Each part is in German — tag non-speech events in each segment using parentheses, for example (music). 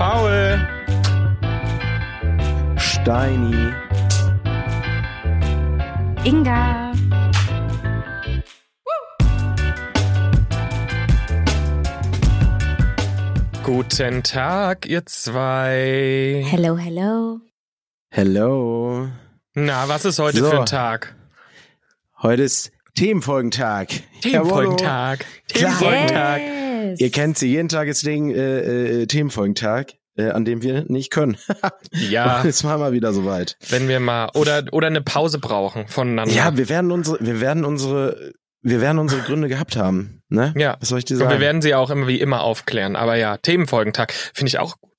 Paul. Steini. Inga. Guten Tag, ihr zwei. Hello, hello. Hello. Na, was ist heute So. für ein Tag? Heute ist Themenfolgentag. Themenfolgentag. Klar. Themenfolgentag. Ihr kennt sie, jeden Tag ist Ding, äh, äh, Themenfolgentag, äh, an dem wir nicht können. (laughs) Ja, Jetzt war mal wieder soweit. wenn wir mal oder oder eine Pause brauchen voneinander. Ja, wir werden unsere, wir werden unsere, wir werden unsere Gründe gehabt haben. Ne? Ja. Was soll ich dir Und sagen? wir werden sie auch immer wie immer aufklären. Aber ja, Themenfolgentag finde ich auch gut.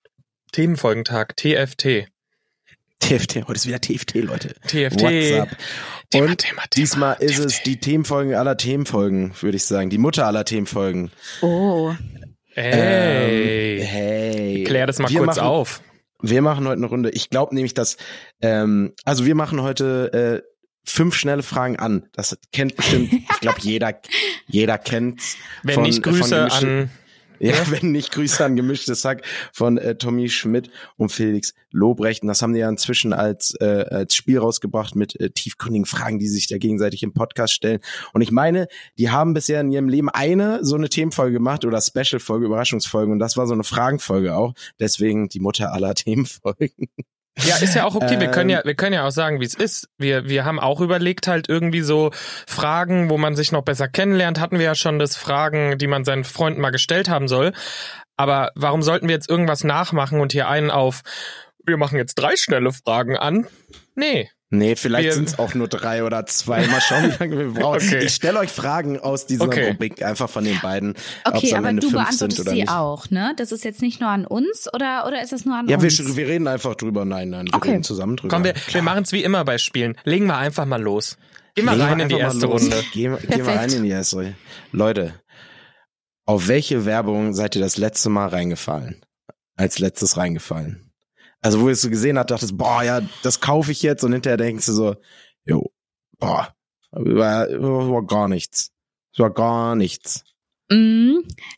Themenfolgentag, TFT. TFT, heute ist wieder TFT, Leute. TFT. WhatsApp. Thema, Und Thema, Thema. Diesmal ist TFT. es die Themenfolgen aller Themenfolgen, würde ich sagen. Die Mutter aller Themenfolgen. Oh. Ey. Ähm, hey. Klär das mal Wir kurz machen, auf. Wir machen heute eine Runde. Ich glaube nämlich, dass, ähm, also wir machen heute äh, fünf schnelle Fragen an. Das kennt bestimmt, (laughs) ich glaube, jeder, jeder kennt's. Wenn von- nicht von Grüße gemischten- an Ja, wenn nicht Grüße an gemischtes Hack von äh, Tommy Schmidt und Felix Lobrecht. Und das haben die ja inzwischen als, äh, als Spiel rausgebracht mit äh, tiefgründigen Fragen, die sich da gegenseitig im Podcast stellen. Und ich meine, die haben bisher in ihrem Leben eine so eine Themenfolge gemacht oder Special-Folge, Überraschungsfolge. Und das war so eine Fragenfolge auch. Deswegen die Mutter aller (laughs) Themenfolgen. Ja, ist ja auch okay. Wir können Ähm. ja, wir können ja auch sagen, wie es ist. Wir, wir haben auch überlegt, halt irgendwie so Fragen, wo man sich noch besser kennenlernt. Hatten wir ja schon das Fragen, die man seinen Freunden mal gestellt haben soll. Aber warum sollten wir jetzt irgendwas nachmachen und hier einen auf, wir machen jetzt drei schnelle Fragen an? Nee. Nee, vielleicht Wir- sind es auch nur drei oder zwei. Mal schauen, wie lange wir (laughs) brauchen. Okay. Ich stelle euch Fragen aus dieser Okay. Rubrik einfach von den beiden. Okay, am aber Ende du fünf beantwortest sind oder sie nicht. auch, ne? Das ist jetzt nicht nur an uns oder, oder ist es nur an Ja, wir, uns? wir reden einfach drüber. Nein, nein, wir Okay. reden zusammen drüber. Komm, wir, wir machen es wie immer bei Spielen. Legen wir einfach mal los. Immer Legen wir rein in die erste. Runde. Gehen, wir- gehen wir rein in die erste Runde. Leute, auf welche Werbung seid ihr das letzte Mal reingefallen? Als letztes reingefallen? Also, wo ihr es so gesehen habt, dachtest, boah, ja, das kaufe ich jetzt und hinterher denkst du so, jo, boah, war, war gar nichts. Es war gar nichts. Mm,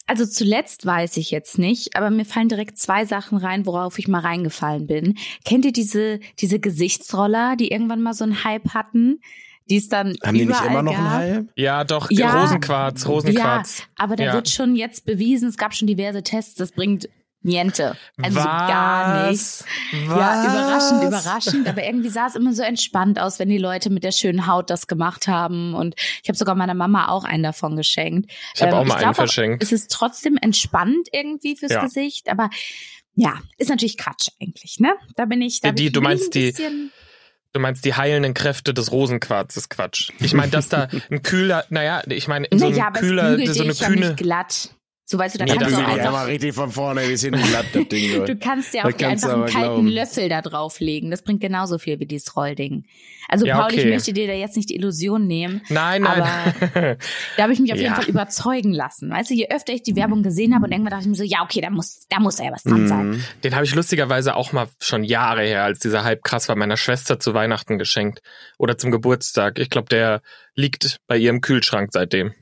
Also zuletzt weiß ich jetzt nicht, aber mir fallen direkt zwei Sachen rein, worauf ich mal reingefallen bin. Kennt ihr diese, diese Gesichtsroller, die irgendwann mal so einen Hype hatten? Die es dann Haben die nicht immer noch einen Hype? Ja, doch, Ja. Rosenquarz, Rosenquarz. Aber da Ja. wird schon jetzt bewiesen, es gab schon diverse Tests, das bringt niente. Also so gar nichts. Was? Ja, überraschend, überraschend. Aber irgendwie sah es immer so entspannt aus, wenn die Leute mit der schönen Haut das gemacht haben. Und ich habe sogar meiner Mama auch einen davon geschenkt. Ich habe Ähm, auch mal einen glaub verschenkt. Es ist trotzdem entspannt irgendwie fürs Ja. Gesicht, aber ja, ist natürlich Quatsch eigentlich, ne? Da bin ich, da Die- bin ich du meinst ein die- Du meinst die heilenden Kräfte des Rosenquarzes, Quatsch. Ich meine, dass da (laughs) ein kühler, naja, ich meine, so naja, ein aber kühler, so eine ja kühne. nicht glatt. So weißt du, da Nee, kannst du auch ich ja einfach mal richtig von vorne bis hin glatt, das Ding. Du kannst ja auch kannst einfach einen aber kalten glauben. Löffel da drauflegen. Das bringt genauso viel wie dieses Rollding. Also Ja, Paul, ich okay. möchte dir da jetzt nicht die Illusion nehmen. Nein, nein. (laughs) Da habe ich mich auf jeden Ja. Fall überzeugen lassen. Weißt du, je öfter ich die Werbung gesehen habe und irgendwann dachte ich mir so, ja, okay, da muss, da muss ja was dran sein. Mhm. Den habe ich lustigerweise auch mal schon Jahre her, als dieser Hype krass war, meiner Schwester zu Weihnachten geschenkt. Oder zum Geburtstag. Ich glaube, der liegt bei ihr im Kühlschrank seitdem.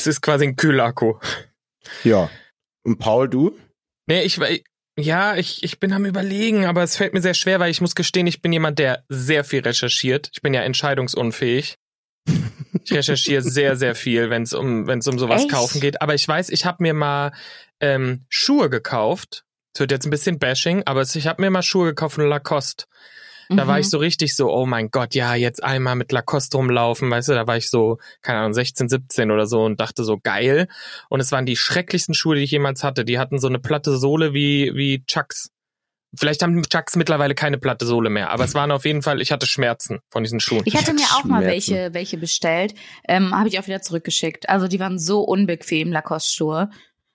Es ist quasi ein Kühlakku. Ja. Und Paul, du? Nee, ich, ja, ich, ich bin am überlegen, aber es fällt mir sehr schwer, weil ich muss gestehen, ich bin jemand, der sehr viel recherchiert. Ich bin ja entscheidungsunfähig. Ich recherchiere (laughs) sehr, sehr viel, wenn es um, wenn es um sowas Echt? kaufen geht. Aber ich weiß, ich habe mir mal ähm, Schuhe gekauft. Es wird jetzt ein bisschen Bashing, aber ich habe mir mal Schuhe gekauft von Lacoste. Da war Mhm. ich so richtig so, oh mein Gott, ja, jetzt einmal mit Lacoste rumlaufen, weißt du, da war ich so, keine Ahnung, 16, 17 oder so und dachte so, geil. Und es waren die schrecklichsten Schuhe, die ich jemals hatte. Die hatten so eine platte Sohle wie, wie Chucks. Vielleicht haben Chucks mittlerweile keine platte Sohle mehr, aber es waren auf jeden Fall, ich hatte Schmerzen von diesen Schuhen. Ich hatte mir auch mal Schmerzen. welche, welche bestellt, ähm, habe ich auch wieder zurückgeschickt. Also die waren so unbequem, Lacoste-Schuhe.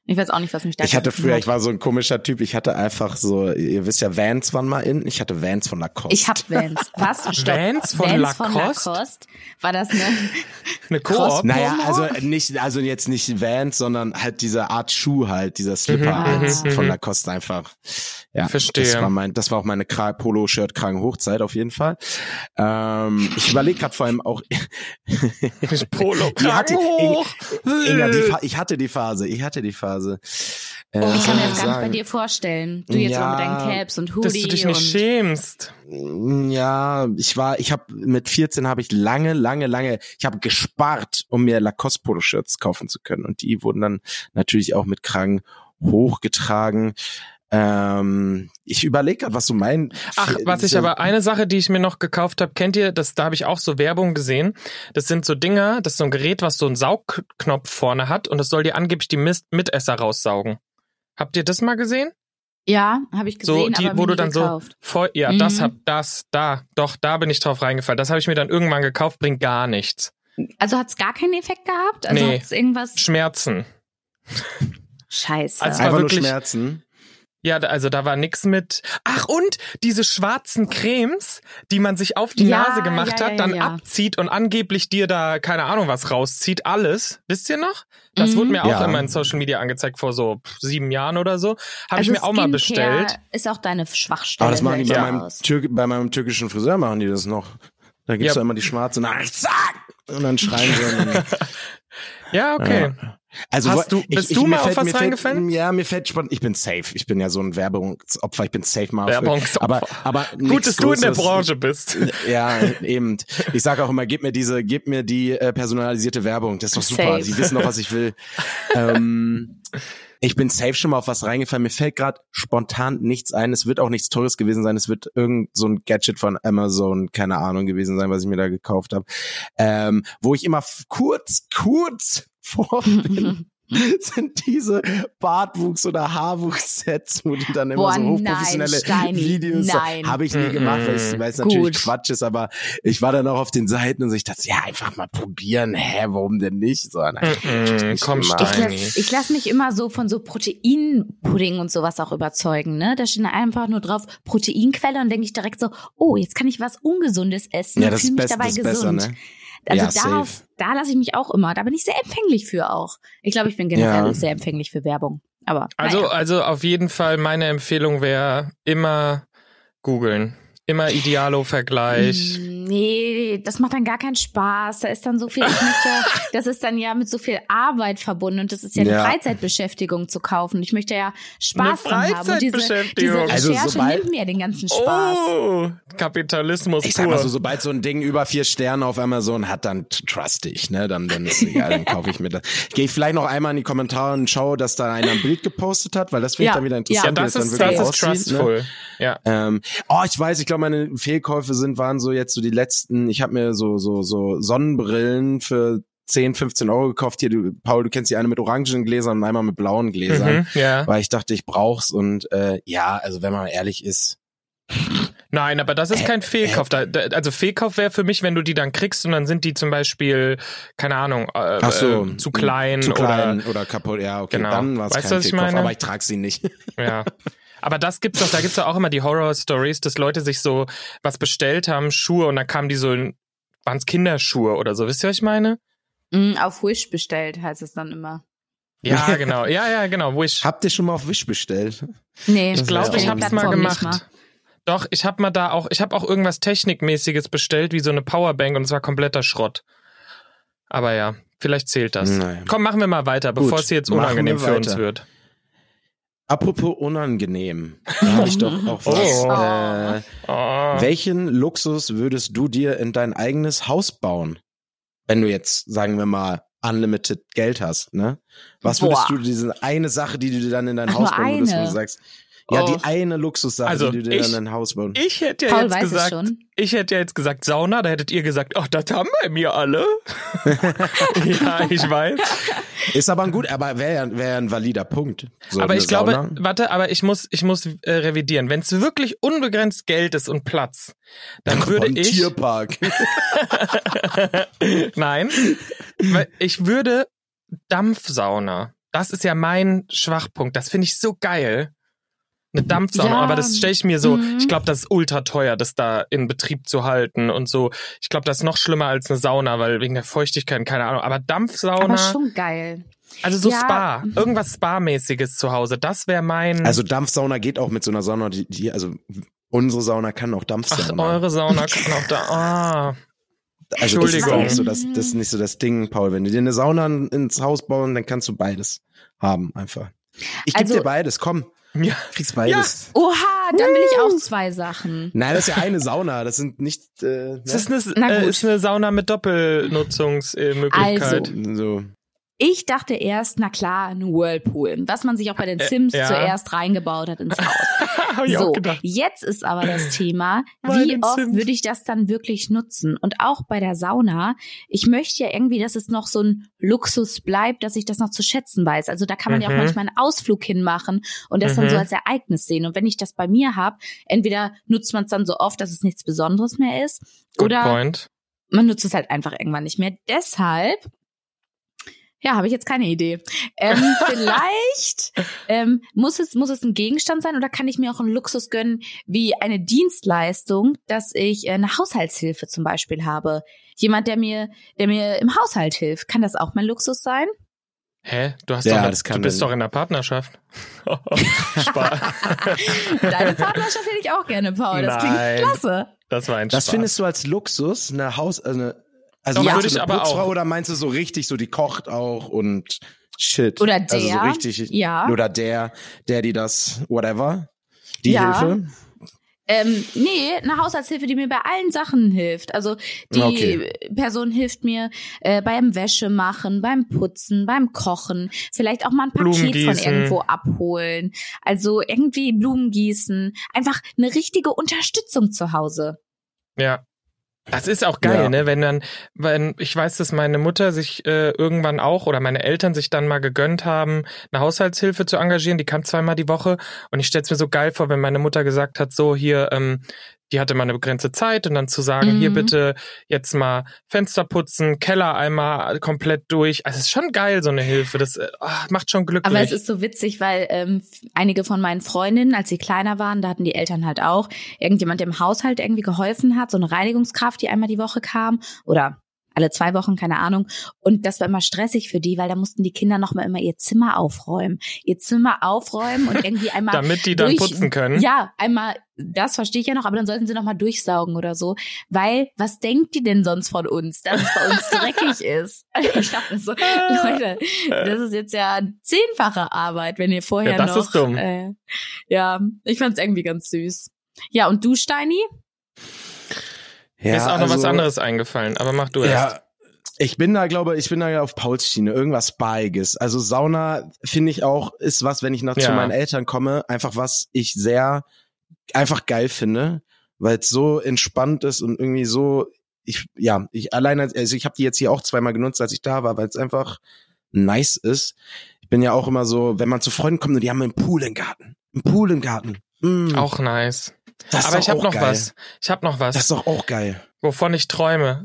Ich weiß auch nicht, was mich da Ich hatte früher, hat. ich war so ein komischer Typ, ich hatte einfach so, ihr wisst ja, Vans waren mal in, ich hatte Vans von Lacoste. Ich hab Vans. Was? Stopp. Vans von Vans von Lacoste? Lacoste? War das eine? (laughs) Eine Koop. Naja, also nicht, also jetzt nicht Vans, sondern halt diese Art Schuh halt, dieser Slipper Mhm, mhm, von mhm. Lacoste einfach. Ja, Verstehe. Das war mein, das war auch meine Kra- Polo-Shirt-Kragen-Hochzeit auf jeden Fall. Ähm, ich überlege gerade vor allem auch, (laughs) Polo Die hatte- hoch. Inga, die Fa ich hatte die Phase, ich hatte die Phase. Äh, Oh, was ich kann mir das ich gar nicht bei dir vorstellen. Du jetzt Ja, mit deinen Caps und Hoodie Dass du dich nicht und schämst. Ja, ich war, ich habe mit 14 habe ich lange, lange, lange, ich habe gespart, um mir Lacoste Polo Shirts kaufen zu können und die wurden dann natürlich auch mit Kragen hochgetragen. Ähm, ich überlege gerade, was du mein. Ach, was ich aber eine Sache, die ich mir noch gekauft habe, kennt ihr, das da habe ich auch so Werbung gesehen. Das sind so Dinger, das ist so ein Gerät, was so einen Saugknopf vorne hat und das soll dir angeblich die Mist Mitesser raussaugen. Habt ihr das mal gesehen? Ja, habe ich gesehen, So die, aber wo du dann gekauft. so voll, ja, Mhm. das hab das da, doch da bin ich drauf reingefallen. Das habe ich mir dann irgendwann gekauft, bringt gar nichts. Also hat's gar keinen Effekt gehabt? Also Nee. hat's irgendwas Schmerzen. Scheiße. Also- einfach nur wirklich- Schmerzen. Ja, also da war nix mit. Ach und diese schwarzen Cremes, die man sich auf die Ja, Nase gemacht ja, hat, ja, dann ja. abzieht und angeblich dir da keine Ahnung was rauszieht, alles. Wisst ihr noch? Das Mhm. wurde mir auch Ja. immer in Social Media angezeigt vor so sieben Jahren oder so. Habe also ich mir auch mal bestellt. Ist auch deine Schwachstelle. Aber das machen die bei meinem, bei meinem türkischen Friseur machen die das noch. Da gibt's Ja. ja immer die schwarze Nachricht, zack! Und dann schreien sie. Und (laughs) dann, Ja, okay. Also Hast du- bist du mir mal auf fällt- was mir fällt- reingefallen? Ja, mir fällt spontan, ich bin safe. Ich bin ja so ein Werbungsopfer, ich bin safe mal. auf- Werbungsopfer. Aber, aber Gut, dass du in der Großes. Branche bist. Ja, eben. Ich sage auch immer, gib mir diese, gib mir die äh, personalisierte Werbung. Das ist doch super. Safe. Sie wissen doch, was ich will. ähm, (laughs) ich bin safe schon mal auf was reingefallen. Mir fällt gerade spontan nichts ein. Es wird auch nichts Teures gewesen sein. Es wird irgend so ein Gadget von Amazon, keine Ahnung gewesen sein, was ich mir da gekauft habe. Ähm, wo ich immer kurz, kurz (laughs) vor bin. (laughs) (laughs) sind diese Bartwuchs- oder Haarwuchs-Sets, wo die dann immer Boah, so nein, hochprofessionelle Steini, Videos nein. habe ich nie gemacht, weil es Mhm. natürlich Gut. Quatsch ist, aber ich war dann auch auf den Seiten und so, ich dachte, ja, einfach mal probieren, hä, warum denn nicht? So, nein, Mhm, nicht komm. Ich lasse ich lass mich immer so von so Proteinpudding und sowas auch überzeugen, ne? Da steht einfach nur drauf Proteinquelle und denke ich direkt so, oh, jetzt kann ich was Ungesundes essen Ja, und das fühle ist, mich dabei das gesund. besser, ne? Also Ja, darauf, safe. da lasse ich mich auch immer, da bin ich sehr empfänglich für auch. Ich glaube, ich bin generell Ja. sehr empfänglich für Werbung. Aber Also, naja. also auf jeden Fall meine Empfehlung wäre immer googeln. Immer Idealo-Vergleich. Mm, Nee, das macht dann gar keinen Spaß. Da ist dann so viel, ich möchte, das ist dann ja mit so viel Arbeit verbunden und das ist ja eine Ja. Freizeitbeschäftigung zu kaufen. Ich möchte ja Spaß Eine dran haben. Und diese, diese Freizeitbeschäftigung. Also Recherche sobald- nimmt mir den ganzen Spaß. Oh, Kapitalismus Ich sag pur. mal so, sobald so ein Ding über vier Sterne auf Amazon hat, dann trust ich, ne? Dann, dann ist egal, dann (laughs) kaufe ich mir das. Gehe ich vielleicht noch einmal in die Kommentare und schaue, dass da einer ein Bild gepostet hat, weil das finde ich Ja, dann wieder ja, interessant, wie das dann ist, wirklich das ist ne? trustful. Ja. Ähm, oh, ich weiß, ich glaube, meine Fehlkäufe sind, waren so jetzt so die letzten, ich habe mir so, so, so Sonnenbrillen für 10, 15 Euro gekauft. Hier, du, Paul, du kennst die eine mit orangen Gläsern und einmal mit blauen Gläsern. Mhm, ja. Weil ich dachte, ich brauch's und äh, ja, also wenn man ehrlich ist, Nein, aber das ist Äh, kein Fehlkauf. Da, da, also Fehlkauf wäre für mich, wenn du die dann kriegst und dann sind die zum Beispiel, keine Ahnung, äh, so, äh, zu klein, zu klein oder oder, kaputt, ja, okay, Genau. dann war es Weißt du, kein was ich Fehlkauf, meine? aber ich trage sie nicht. ja. (laughs) Aber das gibt's doch, da gibt's doch auch immer die Horror-Stories, dass Leute sich so was bestellt haben, Schuhe, und dann kamen die so in, waren's Kinderschuhe oder so. Wisst ihr, was ich meine? Mm, Auf Wish bestellt heißt es dann immer. Ja, genau. Ja, ja, genau. Wish. Habt ihr schon mal auf Wish bestellt? Nee, Ich glaube, ich habe es die mal gemacht. Doch, ich habe mal da auch, ich habe auch irgendwas Technikmäßiges bestellt, wie so eine Powerbank und es war kompletter Schrott. Aber ja, vielleicht zählt das. Nein. Komm, machen wir mal weiter, Gut, bevor es hier jetzt unangenehm für uns wird. Apropos unangenehm, da habe ich doch auch was. Oh. Äh, Oh. welchen Luxus würdest du dir in dein eigenes Haus bauen? Wenn du jetzt, sagen wir mal, unlimited Geld hast, ne? Was würdest Boah. du diese eine Sache, die du dir dann in dein Ach, Haus bauen würdest, wo du sagst, ja, Oh. die eine Luxussache, Also, die du dir ich- dann in dein Haus bauen. Ich hätte ja Paul jetzt weiß es gesagt, schon. ich hätte ja jetzt gesagt Sauna, da hättet ihr gesagt, ach, das haben bei mir alle. (laughs) ja, ich weiß. Ist aber ein gut, aber wäre ja, wär ja ein valider Punkt. So aber ich glaube, Sauna. warte, aber ich muss, ich muss äh, revidieren. Wenn es wirklich unbegrenzt Geld ist und Platz, dann würde Beim ich. Tierpark. (laughs) Nein, weil ich würde Dampfsauna. Das ist ja mein Schwachpunkt. Das finde ich so geil. Eine Dampfsauna, Ja. aber das stelle ich mir so, Mhm. ich glaube, das ist ultra teuer, das da in Betrieb zu halten und so. Ich glaube, das ist noch schlimmer als eine Sauna, weil wegen der Feuchtigkeit, keine Ahnung. Aber Dampfsauna, Aber schon geil. also so Ja. Spa, irgendwas Spa-mäßiges zu Hause, das wäre mein. Also Dampfsauna geht auch mit so einer Sauna, die, die also unsere Sauna kann auch Ach, Dampfsauna. eure Sauna kann auch da. Ah. also das ist, Entschuldigung. nicht so das, das ist nicht so das Ding, Paul. Wenn du dir eine Sauna ins Haus bauen, dann kannst du beides haben, einfach. Ich geb Also- dir beides, komm. Ja. Kriegst beides. Oha, dann will ich auch zwei Sachen. Nein, das ist ja eine Sauna. Das sind nicht. Äh, Das ist eine, Na äh, ist eine Sauna mit Doppelnutzungsmöglichkeit. Also. so. Ich dachte erst, na klar, ein Whirlpool, was man sich auch bei den Sims ja. zuerst reingebaut hat ins Haus. (laughs) So, jetzt ist aber das Thema, wie oft Sims. würde ich das dann wirklich nutzen? Und auch bei der Sauna, ich möchte ja irgendwie, dass es noch so ein Luxus bleibt, dass ich das noch zu schätzen weiß. Also da kann man ja auch Mhm. manchmal einen Ausflug hinmachen und das dann Mhm. so als Ereignis sehen. Und wenn ich das bei mir habe, entweder nutzt man es dann so oft, dass es nichts Besonderes mehr ist, Good oder point. man nutzt es halt einfach irgendwann nicht mehr. Deshalb, ja, habe ich jetzt keine Idee. Ähm, (laughs) vielleicht ähm, muss es muss es ein Gegenstand sein oder kann ich mir auch einen Luxus gönnen wie eine Dienstleistung, dass ich äh, eine Haushaltshilfe zum Beispiel habe. Jemand, der mir der mir im Haushalt hilft, kann das auch mein Luxus sein? Hä? Du hast Ja, doch, das kann du bist doch in der Partnerschaft. (laughs) Spaß. (laughs) Deine Partnerschaft hätte ich auch gerne, Paul. Das Nein. klingt klasse. Das war ein Das Spaß. findest du als Luxus, eine Haus, also eine, also Doch, meinst würde du ich eine aber Putzfrau auch. oder meinst du so richtig, so die kocht auch und shit. Oder Also so der, richtig, ja. Oder der, der, die das, whatever, die Ja. Hilfe. Ähm, nee, eine Haushaltshilfe, die mir bei allen Sachen hilft. Also die Okay. Person hilft mir äh, beim Wäsche machen, beim Putzen, beim Kochen, vielleicht auch mal ein Paket von irgendwo abholen. Also irgendwie Blumen gießen. Einfach eine richtige Unterstützung zu Hause. Ja. Das ist auch geil, Ja. ne? Wenn dann, wenn ich weiß, dass meine Mutter sich äh, irgendwann auch oder meine Eltern sich dann mal gegönnt haben, eine Haushaltshilfe zu engagieren. Die kam zweimal die Woche und ich stell's mir so geil vor, wenn meine Mutter gesagt hat, so hier, ähm, die hatte mal eine begrenzte Zeit und dann zu sagen, Mhm. hier bitte jetzt mal Fenster putzen, Keller einmal komplett durch. Also es ist schon geil, so eine Hilfe. Das ah, macht schon glücklich. Aber es ist so witzig, weil ähm, einige von meinen Freundinnen, als sie kleiner waren, da hatten die Eltern halt auch irgendjemand, im Haushalt irgendwie geholfen hat, so eine Reinigungskraft, die einmal die Woche kam oder alle zwei Wochen, keine Ahnung. Und das war immer stressig für die, weil da mussten die Kinder noch mal immer ihr Zimmer aufräumen. Ihr Zimmer aufräumen und irgendwie (laughs) einmal damit die dann durch- putzen können. Ja, einmal, das verstehe ich ja noch, aber dann sollten sie noch mal durchsaugen oder so. Weil, was denkt die denn sonst von uns, dass es bei uns (laughs) dreckig ist? (laughs) Ich dachte so, Leute, das ist jetzt ja zehnfache Arbeit, wenn ihr vorher Ja, das noch. ist dumm. Äh, ja, ich fand's irgendwie ganz süß. Ja, und du, Steini? Ja, Mir ist auch noch was also- anderes eingefallen, aber mach du erst. Ja, ich bin da, glaube ich, bin da ja auf Pauls Schiene, irgendwas Beiges. Also Sauna finde ich auch, ist was, wenn ich noch zu Ja. meinen Eltern komme, einfach was ich sehr einfach geil finde, weil es so entspannt ist und irgendwie so, ich, ja, ich alleine, also ich habe die jetzt hier auch zweimal genutzt, als ich da war, weil es einfach nice ist. Ich bin ja auch immer so, wenn man zu Freunden kommt und die haben einen Pool im Garten. Einen Pool im Garten. Mm, Auch nice. Das ist Aber ich habe noch geil. was. Ich habe noch was. Das ist doch auch geil. wovon ich träume,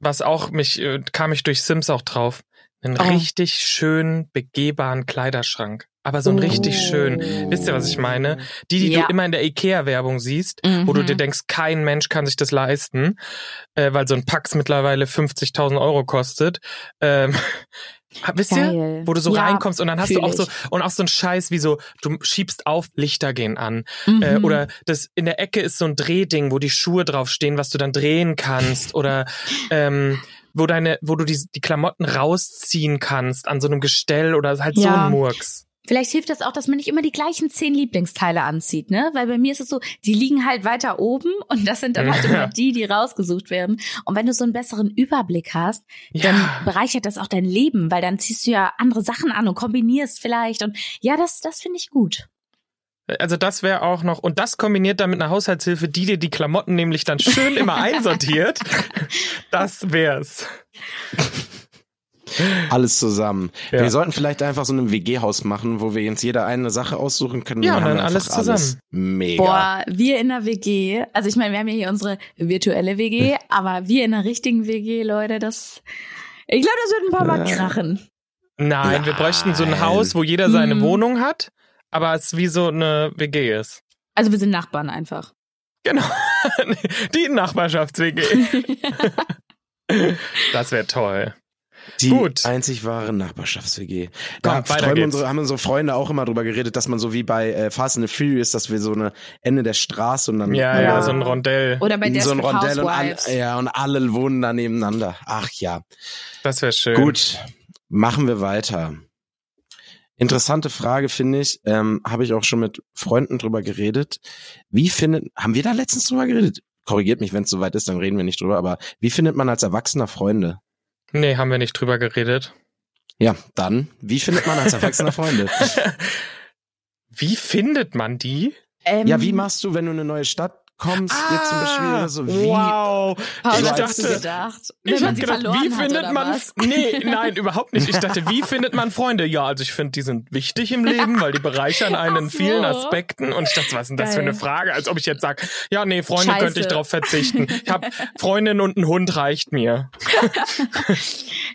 was auch mich, äh, kam ich durch Sims auch drauf. Einen Oh. richtig schönen, begehbaren Kleiderschrank. Aber so einen richtig schön. Wisst ihr, was ich meine? Die, die Ja. du immer in der Ikea-Werbung siehst, wo du Mhm. dir denkst, kein Mensch kann sich das leisten, äh, weil so ein Pax mittlerweile 50.000 Euro kostet. Ähm, wisst ihr? Wo du so Ja, reinkommst und dann hast du auch so, und auch so ein Scheiß wie so, du schiebst auf, Lichter gehen an. Mhm. Äh, oder das in der Ecke ist so ein Drehding, wo die Schuhe draufstehen, was du dann drehen kannst. Oder (laughs) ähm, wo deine, wo du die, die Klamotten rausziehen kannst an so einem Gestell oder halt so Ja. ein Murks. Vielleicht hilft das auch, dass man nicht immer die gleichen zehn Lieblingsteile anzieht, ne? Weil bei mir ist es so, die liegen halt weiter oben und das sind dann halt immer die, die rausgesucht werden. Und wenn du so einen besseren Überblick hast, dann Ja. bereichert das auch dein Leben, weil dann ziehst du ja andere Sachen an und kombinierst vielleicht. Und ja, das, das finde ich gut. Also das wäre auch noch, und das kombiniert dann mit einer Haushaltshilfe, die dir die Klamotten nämlich dann schön immer (laughs) einsortiert. (laughs) Das wär's. (laughs) Alles zusammen. Ja. Wir sollten vielleicht einfach so ein WG-Haus machen, wo wir uns jeder eine Sache aussuchen können. Ja, und dann wir alles zusammen. Mega. Boah, wir in der WG, also ich meine, wir haben ja hier unsere virtuelle WG, aber wir in der richtigen WG, Leute, das, ich glaube, das wird ein paar Mal krachen. Nein, wir bräuchten so ein Nein. Haus, wo jeder seine Hm. Wohnung hat, aber es wie so eine WG ist. Also wir sind Nachbarn einfach. Genau. (laughs) Die Nachbarschafts-WG. (laughs) Das wäre toll. Die Gut. einzig wahre Nachbarschafts-WG. Komm, Da weiter träumen geht's. unsere, haben unsere Freunde auch immer drüber geredet, dass man so wie bei äh, Fast and the Furious, dass wir so eine Ende der Straße und dann Ja, ja, Ja. so ein Rondell. Oder bei so ein Rondell und, Housewives. ja, und alle wohnen da nebeneinander. Ach ja. Das wäre schön. Gut, machen wir weiter. Interessante Frage, finde ich. Ähm, Habe ich auch schon mit Freunden drüber geredet. Wie findet, haben wir da letztens drüber geredet? Korrigiert mich, wenn es soweit ist, dann reden wir nicht drüber, aber wie findet man als Erwachsener Freunde? Nee, haben wir nicht drüber geredet. Ja, dann, wie findet man als Erwachsener Freunde? (laughs) Wie findet man die? Ähm, Ja, wie machst du, wenn du in eine neue Stadt kommst, jetzt zum Beispiel, oder so, wie, wow. Paul, ich dachte, gedacht? Ich man hab sie gedacht, wie hat, findet oder man was? Nee, nein, überhaupt nicht. Ich dachte, wie findet man Freunde? Ja, also ich finde, die sind wichtig im Leben, weil die bereichern (laughs) einen in so. vielen Aspekten. Und ich dachte, was ist denn das für eine Frage? Als ob ich jetzt sage, ja, nee, Freunde Scheiße. könnte ich drauf verzichten. Ich habe (laughs) Freundin und ein Hund reicht mir. (laughs)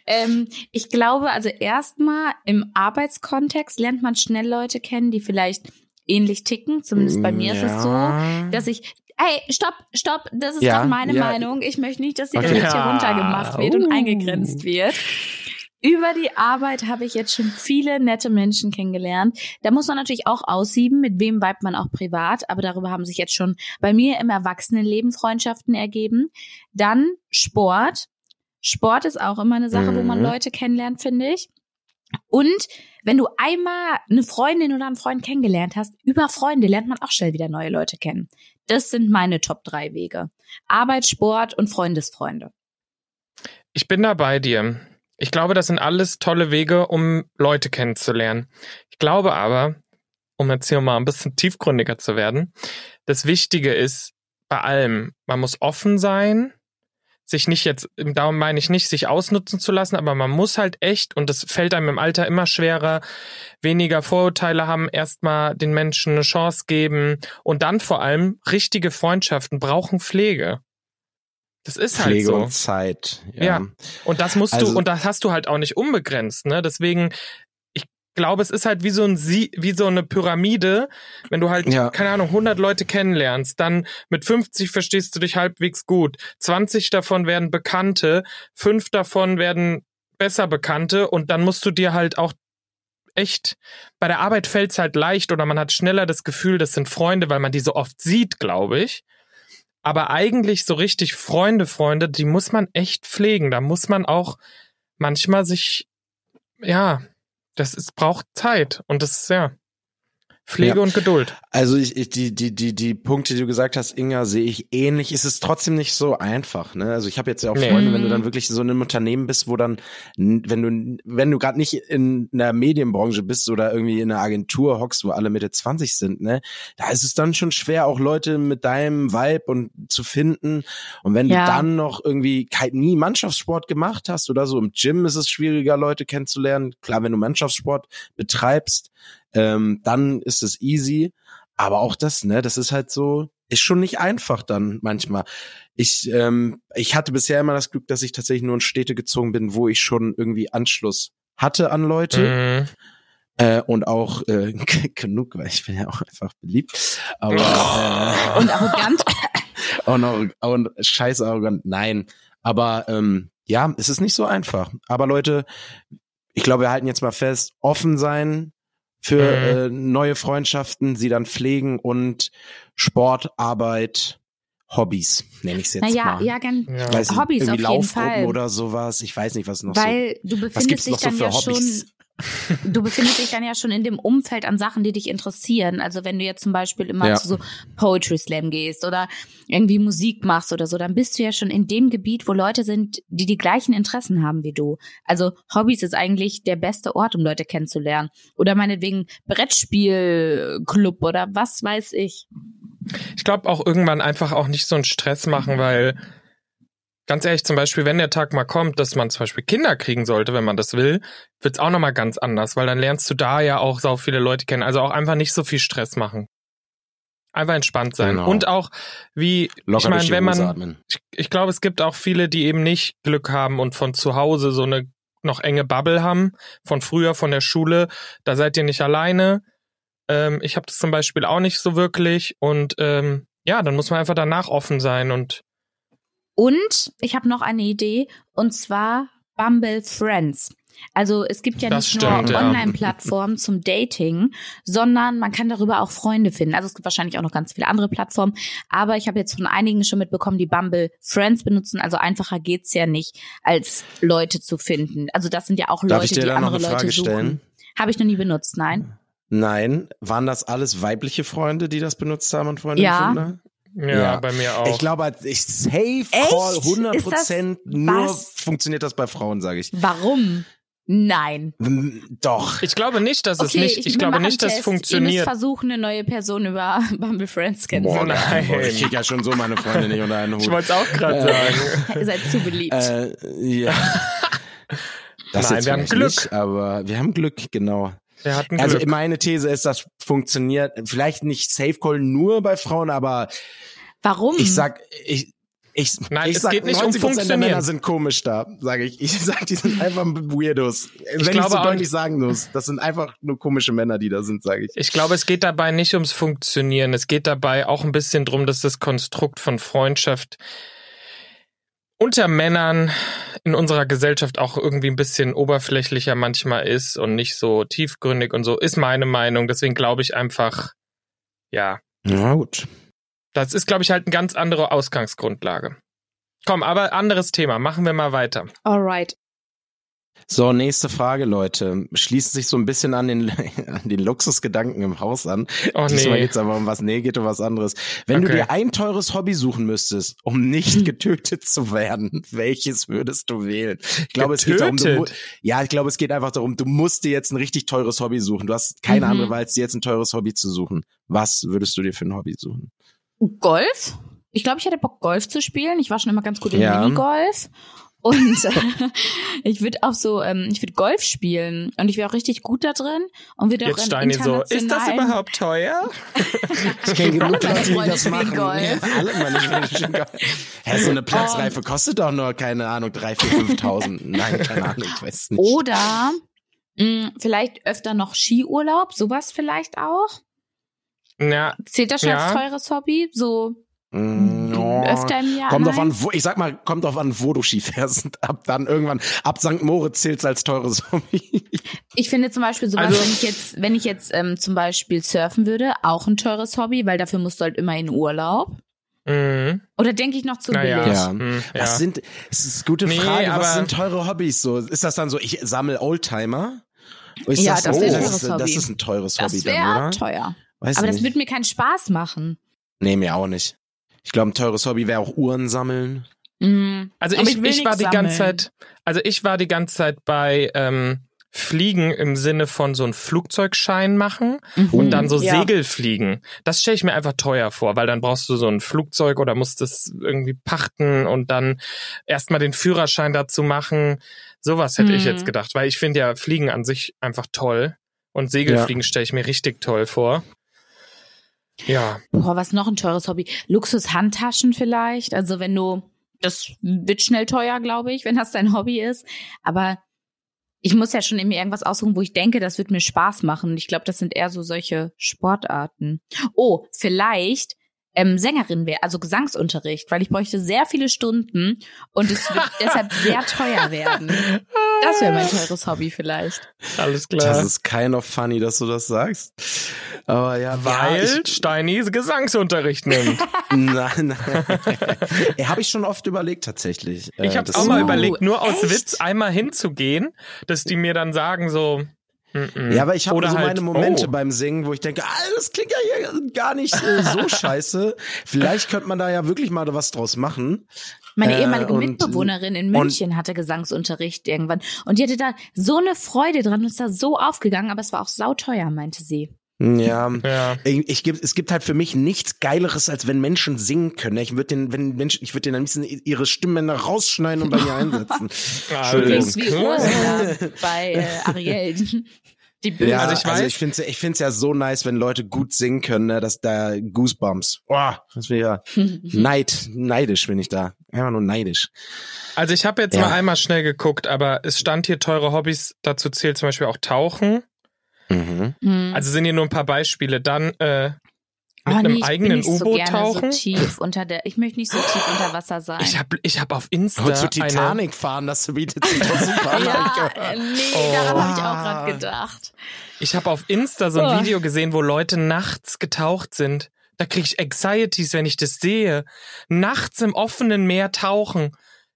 Ähm, ich glaube, also erstmal im Arbeitskontext lernt man schnell Leute kennen, die vielleicht ähnlich ticken. Zumindest bei mir ist es so, Ja. dass ich Hey, stopp, stopp, das ist Ja, gerade meine ja. Meinung. Ich möchte nicht, dass sie Okay. direkt hier Ja. runtergemacht wird und Uh. eingegrenzt wird. Über die Arbeit habe ich jetzt schon viele nette Menschen kennengelernt. Da muss man natürlich auch aussieben, mit wem weibt man auch privat, aber darüber haben sich jetzt schon bei mir im Erwachsenenleben Freundschaften ergeben. Dann Sport. Sport ist auch immer eine Sache, wo man Mhm. Leute kennenlernt, finde ich. Und wenn du einmal eine Freundin oder einen Freund kennengelernt hast, über Freunde lernt man auch schnell wieder neue Leute kennen. Das sind meine Top drei Wege. Arbeit, Sport und Freundesfreunde. Ich bin da bei dir. Ich glaube, das sind alles tolle Wege, um Leute kennenzulernen. Ich glaube aber, um jetzt hier mal ein bisschen tiefgründiger zu werden, das Wichtige ist bei allem, man muss offen sein, sich nicht jetzt, darum meine ich nicht, sich ausnutzen zu lassen, aber man muss halt echt, und das fällt einem im Alter immer schwerer, weniger Vorurteile haben, erstmal den Menschen eine Chance geben und dann vor allem richtige Freundschaften brauchen Pflege. Das ist halt Pflege so. und Zeit. Ja. Ja. Und das musst Also- du, und das hast du halt auch nicht unbegrenzt, ne? Deswegen, glaube, es ist halt wie so ein, Sie wie so eine Pyramide. Wenn du halt, Ja. keine Ahnung, 100 Leute kennenlernst, dann mit 50 verstehst du dich halbwegs gut. 20 davon werden Bekannte, fünf davon werden besser Bekannte und dann musst du dir halt auch echt, bei der Arbeit fällt's halt leicht oder man hat schneller das Gefühl, das sind Freunde, weil man die so oft sieht, glaube ich. Aber eigentlich so richtig Freunde, Freunde, die muss man echt pflegen. Da muss man auch manchmal sich, ja, das ist, braucht Zeit. Und das ist, ja, Pflege Ja. und Geduld. Also ich, ich, die, die, die, die Punkte, die du gesagt hast, Inga, sehe ich ähnlich. Es ist trotzdem nicht so einfach. Ne? Also ich habe jetzt ja auch Nee. Freunde, wenn du Mhm. dann wirklich so in einem Unternehmen bist, wo dann, wenn du, wenn du gerade nicht in einer Medienbranche bist oder irgendwie in einer Agentur hockst, wo alle Mitte 20 sind, ne, da ist es dann schon schwer, auch Leute mit deinem Vibe und zu finden. Und wenn Ja. du dann noch irgendwie kein, nie Mannschaftssport gemacht hast oder so, im Gym ist es schwieriger, Leute kennenzulernen. Klar, wenn du Mannschaftssport betreibst, ähm, dann ist es easy. Aber auch das, ne, das ist halt so, ist schon nicht einfach dann manchmal. Ich, ähm, ich hatte bisher immer das Glück, dass ich tatsächlich nur in Städte gezogen bin, wo ich schon irgendwie Anschluss hatte an Leute Mhm. äh, und auch äh, (laughs) genug, weil ich bin ja auch einfach beliebt. Aber äh, Und arrogant. (laughs) auch noch und scheiß arrogant. Nein, aber ähm, ja, es ist nicht so einfach. Aber Leute, ich glaube, wir halten jetzt mal fest: offen sein für Mhm. äh, neue Freundschaften, sie dann pflegen und Sport, Arbeit, Hobbys nenne ich es jetzt naja, mal. ja, gern. Ja. Weiß nicht, Hobbys irgendwie auf jeden Laufgruppen Fall. oder sowas. Ich weiß nicht, was noch so. Weil du Was befindest gibt's dich noch so dann für ja Hobbys? schon, du befindest dich dann ja schon in dem Umfeld an Sachen, die dich interessieren. Also wenn du jetzt zum Beispiel immer Ja. zu so Poetry Slam gehst oder irgendwie Musik machst oder so, dann bist du ja schon in dem Gebiet, wo Leute sind, die die gleichen Interessen haben wie du. Also Hobbys ist eigentlich der beste Ort, um Leute kennenzulernen. Oder meinetwegen Brettspielclub oder was weiß ich. Ich glaube auch irgendwann einfach auch nicht so einen Stress machen, weil ganz ehrlich, zum Beispiel, wenn der Tag mal kommt, dass man zum Beispiel Kinder kriegen sollte, wenn man das will, wird's auch nochmal ganz anders, weil dann lernst du da ja auch so viele Leute kennen. Also auch einfach nicht so viel Stress machen. Einfach entspannt sein. Genau. Und auch, wie, Locker ich meine, wenn man, ich, ich glaube, es gibt auch viele, die eben nicht Glück haben und von zu Hause so eine noch enge Bubble haben, von früher, von der Schule. Da seid ihr nicht alleine. Ähm, ich habe das zum Beispiel auch nicht so wirklich. Und ähm, ja, dann muss man einfach danach offen sein und Und ich habe noch eine Idee und zwar Bumble Friends. Also es gibt ja Das nicht stimmt, nur ja. Online-Plattformen zum Dating, sondern man kann darüber auch Freunde finden. Also es gibt wahrscheinlich auch noch ganz viele andere Plattformen, aber ich habe jetzt von einigen schon mitbekommen, die Bumble Friends benutzen. Also einfacher geht's ja nicht, als Leute zu finden. Also das sind ja auch Darf Leute, ich dir die da noch andere eine Frage Leute suchen. stellen? Habe ich noch nie benutzt, nein. Nein. Waren das alles weibliche Freunde, die das benutzt haben und Freunde Ja. gefunden haben? Ja, Ja. bei mir auch. Ich glaube, ich safe Echt? call Ist 100 das- Prozent nur was? funktioniert das bei Frauen, sage ich. Warum? Nein. Mm, Doch. Ich glaube nicht, dass es Okay, nicht, ich, wir glaube nicht, dass es funktioniert. versuchen, eine neue Person über (laughs) Bumble Friends Boah, kennenzulernen. nein. boah, ich krieg ja schon so meine Freunde nicht unter einen Hut. Ich wollte es auch gerade sagen. (laughs) Ihr seid zu beliebt. Äh, ja. (laughs) Das Nein, wir haben Glück. Nicht, aber wir haben Glück, genau. Also Glück. meine These ist, das funktioniert vielleicht nicht Safe Call nur bei Frauen, aber Warum? ich sag, ich, ich, Nein, ich es sag, geht nicht um 90% der Funktionieren. Männer sind komisch da, sage ich. Ich sag, die sind einfach Weirdos. Wenn ich, glaube so auch- deutlich sagen muss, das sind einfach nur komische Männer, die da sind, sage ich. Ich glaube, es geht dabei nicht ums Funktionieren. Es geht dabei auch ein bisschen drum, dass das Konstrukt von Freundschaft unter Männern in unserer Gesellschaft auch irgendwie ein bisschen oberflächlicher manchmal ist und nicht so tiefgründig und so, ist meine Meinung. Deswegen glaube ich einfach, ja, Na gut. das ist, glaube ich, halt eine ganz andere Ausgangsgrundlage. Komm, aber anderes Thema. Machen wir mal weiter. Alright. So, nächste Frage, Leute. Schließt sich so ein bisschen an den, (laughs) an den Luxusgedanken im Haus an. Oh Diesmal nee. geht's aber um was, nee, geht um was anderes. Wenn du Okay. dir ein teures Hobby suchen müsstest, um nicht (laughs) getötet zu werden, (laughs) welches würdest du wählen? Ich glaube, es geht darum, du, Getötet? ja, ich glaube, es geht einfach darum, du musst dir jetzt ein richtig teures Hobby suchen. Du hast keine Mhm. andere Wahl, als dir jetzt ein teures Hobby zu suchen. Was würdest du dir für ein Hobby suchen? Golf? Ich glaube, ich hätte Bock, Golf zu spielen. Ich war schon immer ganz gut in Ja. Minigolf. Und äh, (laughs) ich würde auch so, ähm, ich würde Golf spielen und ich wäre auch richtig gut da drin und würde auch Steini so, ist das überhaupt teuer? Ich kenne genug Leute, die das machen. Golf. Ja, alle meine Freunde spielen Golf. Hä, so eine Platzreife kostet doch nur, keine Ahnung, 3.000, 4.000, 5.000. Nein, keine Ahnung, ich weiß nicht. Oder mh, vielleicht öfter noch Skiurlaub, sowas vielleicht auch. Ja, Zählt das schon Ja. als teures Hobby? So Mm, oh. öfter im Jahr? Kommt drauf Nein? an, wo, ich sag mal, kommt drauf an, wo du Ski fährst. (laughs) Ab dann irgendwann, ab St. Moritz zählt's als teures (laughs) Hobby. Ich finde zum Beispiel sowas, Also- wenn ich jetzt, wenn ich jetzt ähm, zum Beispiel surfen würde, auch ein teures Hobby, weil dafür musst du halt immer in Urlaub. mhm. Oder denke ich noch zu naja. billig? Ja. Mhm, ja. Was sind, es ist eine gute Nee, Frage, was aber- sind teure Hobbys so? Ist das dann so, ich sammle Oldtimer? Ja, das, das oh, das, teures ist, das Hobby. ist ein teures Hobby Das dann, wäre oder? teuer. Weiß Aber das nicht. würde mir keinen Spaß machen. Nee, mir auch nicht. Ich glaube, ein teures Hobby wäre auch Uhren sammeln. Mhm. Also ich, will ich, war die ganze sammeln. Zeit, also ich war die ganze Zeit bei ähm, Fliegen im Sinne von so einen Flugzeugschein machen und Mhm. dann so Ja. Segelfliegen. Das stelle ich mir einfach teuer vor, weil dann brauchst du so ein Flugzeug oder musst es irgendwie pachten und dann erstmal den Führerschein dazu machen. Sowas hätte ich Mhm. jetzt gedacht, weil ich finde ja Fliegen an sich einfach toll und Segelfliegen stelle ich mir richtig toll vor. Ja, Boah, was noch ein teures Hobby? Luxus-Handtaschen vielleicht. Also wenn du, das wird schnell teuer, glaube ich, wenn das dein Hobby ist. Aber ich muss ja schon irgendwie irgendwas aussuchen, wo ich denke, das wird mir Spaß machen. Ich glaube, das sind eher so solche Sportarten. Oh, vielleicht ähm, Sängerin wäre, also Gesangsunterricht, weil ich bräuchte sehr viele Stunden und es wird (laughs) deshalb sehr teuer werden. (laughs) Das wäre mein teures Hobby vielleicht. alles Das klar. ist kind of funny, dass du das sagst. Aber ja, Weil ja, Steini Gesangsunterricht nimmt. (laughs) nein, nein. habe ich schon oft überlegt tatsächlich. Ich Äh, habe das- auch mal überlegt, nur aus echt? Witz einmal hinzugehen, dass die mir dann sagen so. Ja, aber ich habe so halt, meine Momente oh. beim Singen, wo ich denke, ah, das klingt ja hier gar nicht äh, so (laughs) scheiße. Vielleicht könnte man da ja wirklich mal was draus machen. Meine Äh, ehemalige und- Mitbewohnerin in und- München hatte Gesangsunterricht irgendwann. Und die hatte da so eine Freude dran und ist da so aufgegangen, aber es war auch sauteuer, meinte sie. Ja. Ja. Ich, ich gibt, es gibt halt für mich nichts Geileres, als wenn Menschen singen können. Ich würde den, wenn Menschen, ich würde den ein bisschen ihre Stimmbänder rausschneiden und bei mir einsetzen. (laughs) Klingst wie Ursula bei äh, Ariel. Die Böse. Ja, Also ich ich, also weiß- ich finde es ich find's ja so nice, wenn Leute gut singen können, ne, dass da Goosebumps. Boah, das wäre ja (laughs) Neid, neidisch bin ich da. Einfach nur neidisch. Also ich habe jetzt Ja. mal einmal schnell geguckt, aber es stand hier teure Hobbys, dazu zählt zum Beispiel auch Tauchen. Mhm. Hm. Also sind hier nur ein paar Beispiele. Dann äh, mit Oh, einem nee, eigenen so U-Boot gerne tauchen. So tief unter der, ich möchte nicht so tief unter Wasser sein. Ich habe ich hab auf Insta Und zu eine, Titanic fahren, das bietet sich doch super an. ja, äh, nee, Oh. daran habe ich auch gerade gedacht. ich habe auf Insta so ein Oh. Video gesehen, wo Leute nachts getaucht sind. Da kriege ich Anxieties, wenn ich das sehe. Nachts im offenen Meer tauchen.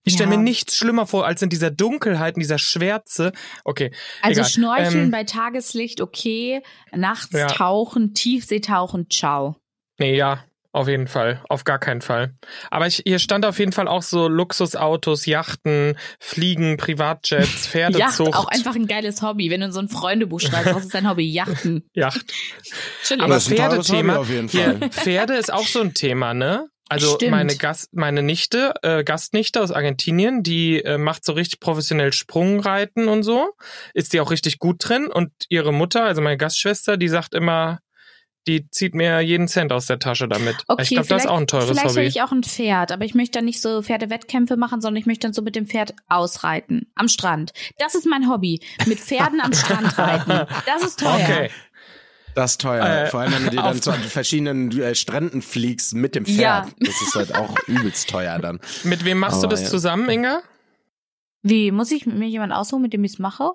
Ich stelle Ja. mir nichts schlimmer vor, als in dieser Dunkelheit, in dieser Schwärze. Okay. Also egal. Schnorcheln Ähm, bei Tageslicht, okay. Nachts Ja. tauchen, Tiefseetauchen, ciao. Nee, ja, auf jeden Fall. Auf gar keinen Fall. Aber ich, hier stand auf jeden Fall auch so Luxusautos, Yachten, Fliegen, Privatjets, (laughs) Yacht, Pferdezucht. auch einfach ein geiles Hobby. Wenn du in so ein Freundebuch schreibst, was ist dein Hobby? Yachten. (laughs) Yacht. Aber das ist ein teures Pferdethema. Hobby auf jeden Hier, Fall. Pferde ist auch so ein Thema, ne? Also Stimmt. meine Gast, meine Nichte, äh, Gastnichte aus Argentinien, die äh, macht so richtig professionell Sprungreiten und so, ist die auch richtig gut drin und ihre Mutter, also meine Gastschwester, die sagt immer, die zieht mir jeden Cent aus der Tasche damit. Okay, ich glaube, das ist auch ein teures vielleicht Hobby. hätte ich auch ein Pferd, aber ich möchte dann nicht so Pferdewettkämpfe machen, sondern ich möchte dann so mit dem Pferd ausreiten. Am Strand. Das ist mein Hobby. Mit Pferden am Strand reiten. Das ist teuer. Okay. Das ist teuer. Äh, Vor allem, wenn du dir (laughs) dann zu verschiedenen äh, Stränden fliegst mit dem Pferd. Ja. Das ist halt auch (laughs) übelst teuer dann. Mit wem machst du Aber das ja. zusammen, Inga? Wie, muss ich mit mir jemand aussuchen, mit dem ich es mache?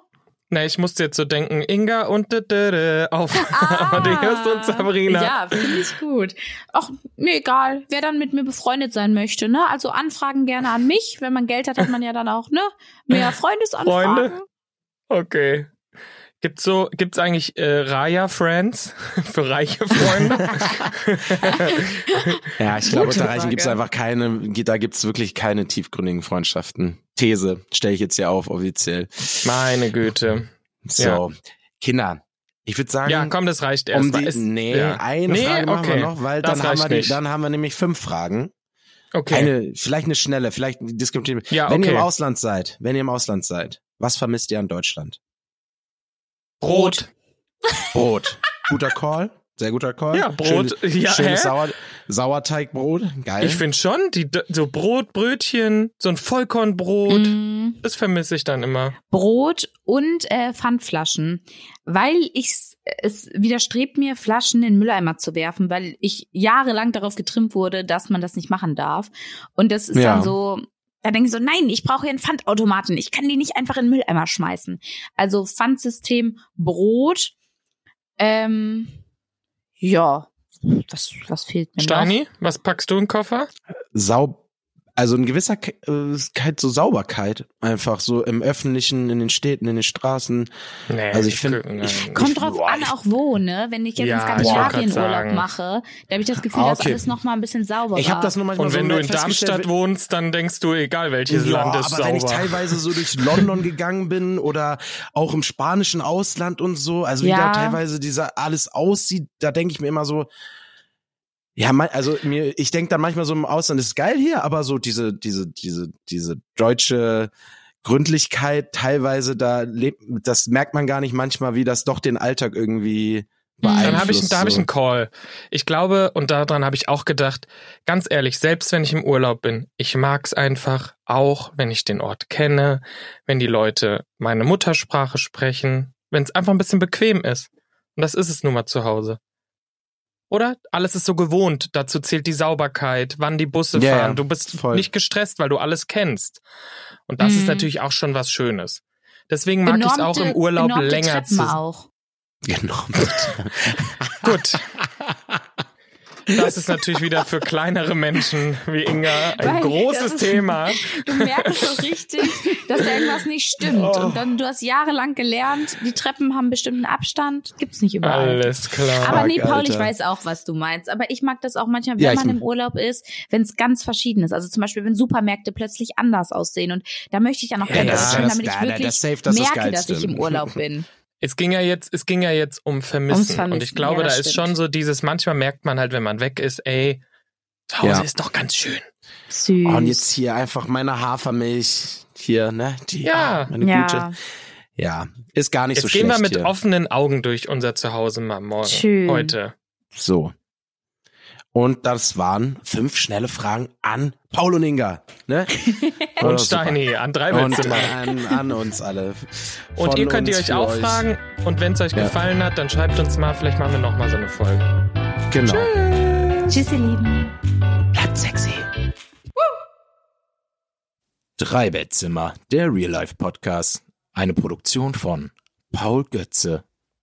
Na, ich musste jetzt so denken, Inga und d -d -d auf Ah. (laughs) Amadeus und Sabrina. Ja, finde ich gut. Ach, mir egal, wer dann mit mir befreundet sein möchte, ne? Also Anfragen gerne an mich. Wenn man Geld hat, hat man ja dann auch, ne? Mehr Freundesanfragen. Freunde? Okay. Gibt's so, gibt's eigentlich äh, Raya Friends (laughs) für reiche Freunde? (laughs) Ja, ich glaube, unter Reichen gibt's einfach keine, da gibt's wirklich keine tiefgründigen Freundschaften. These stelle ich jetzt hier auf, offiziell. Meine Güte. So, Kinder, ich würde sagen, Ja, komm, das reicht um erstmal. die, Ist- nee, ja. eine Nee, Frage machen okay. wir noch, weil Das dann haben, wir nicht. dann haben wir nämlich fünf Fragen. Okay. Eine, vielleicht eine schnelle, vielleicht diskutieren. Ja, Wenn ihr okay. im Ausland seid, wenn ihr im Ausland seid, was vermisst ihr an Deutschland? Brot. (laughs) Brot. Guter Call. Sehr guter Call. Ja, Brot. Schönes, Ja, schönes? Sauer, Sauerteigbrot. Geil. Ich finde schon, die, so Brot, Brötchen, so ein Vollkornbrot, Mm, das vermisse ich dann immer. Brot und äh, Pfandflaschen, weil ich es widerstrebt mir, Flaschen in den Mülleimer zu werfen, weil ich jahrelang darauf getrimmt wurde, dass man das nicht machen darf. Und das ist Ja. dann so, da denke ich so, nein, ich brauche hier einen Pfandautomaten. Ich kann die nicht einfach in den Mülleimer schmeißen. Also Pfandsystem Brot. Ähm, ja, was, was fehlt mir noch? Steini, was packst du in den Koffer? Sau also in gewisser äh, Keit so Sauberkeit einfach so im öffentlichen in den Städten in den Straßen Nee, Also ich find- nein. ich- Kommt drauf boah, an, auch wo, ne? Wenn ich jetzt Ja, in Skandinavien Urlaub mache, da habe ich das Gefühl, Ah, dass okay. alles noch mal ein bisschen sauberer. ich habe das nur manchmal Und so wenn du in Darmstadt wohnst, dann denkst du, egal welches ja, Land ist aber wenn ich sauber. teilweise so durch London gegangen bin oder auch im spanischen Ausland und so, also wie Ja. da teilweise dieser alles aussieht, da denke ich mir immer so, ja, also mir, ich denke dann manchmal so im Ausland ist geil hier, aber so diese, diese, diese, diese deutsche Gründlichkeit teilweise da lebt, das merkt man gar nicht manchmal, wie das doch den Alltag irgendwie beeinflusst. Dann habe ich, da habe ich einen Call. Ich glaube, und daran habe ich auch gedacht, ganz ehrlich, selbst wenn ich im Urlaub bin, ich mag's einfach, auch wenn ich den Ort kenne, wenn die Leute meine Muttersprache sprechen, wenn es einfach ein bisschen bequem ist. Und das ist es nun mal zu Hause. Oder? Alles ist so gewohnt. Dazu zählt die Sauberkeit, wann die Busse Ja, fahren. Du bist voll. nicht gestresst, weil du alles kennst. Und das ist Mhm. natürlich auch schon was Schönes. Deswegen mag ich es auch im Urlaub länger Treppen zu. auch. Genau. (laughs) Gut. (laughs) Das ist natürlich wieder für kleinere Menschen wie Inga ein Weil großes ist- Thema. (laughs) Du merkst so richtig, dass da irgendwas nicht stimmt. Oh. Und dann, du hast jahrelang gelernt, die Treppen haben bestimmten Abstand, gibt's nicht überall. Alles klar. Aber nee, Paul, ich Alter. weiß auch, was du meinst. Aber ich mag das auch manchmal, wenn Ja, ich- man im Urlaub ist, wenn es ganz verschieden ist. Also zum Beispiel, wenn Supermärkte plötzlich anders aussehen. Und da möchte ich dann auch Ja, gerne das- damit ich da- wirklich das safe, das merke, dass ich im Urlaub bin. (laughs) Es ging ja jetzt, es ging ja jetzt um Vermissen. Ums Vermissen, Und ich glaube, ja, da ist stimmt. schon so dieses, manchmal merkt man halt, wenn man weg ist, ey, zu Hause Ja. ist doch ganz schön. Süß. Oh, und jetzt hier einfach meine Hafermilch hier, ne? Die, Ja. ah, meine ja. gute. Ja, ist gar nicht Jetzt so gehen schlecht wir mit hier. offenen Augen durch unser Zuhause mal morgen. Schön. Heute. So. Und das waren fünf schnelle Fragen an Paul und Inga, ne? (laughs) Und. Steini, an drei Und an, an uns alle. Und Von ihr könnt ihr euch auch fragen. Und wenn es euch Ja. gefallen hat, dann schreibt uns mal, vielleicht machen wir noch mal so eine Folge. Genau. Tschüss, ihr Lieben. Bleibt sexy. Drei Bettzimmer, der Real Life Podcast. Eine Produktion von Paul Götze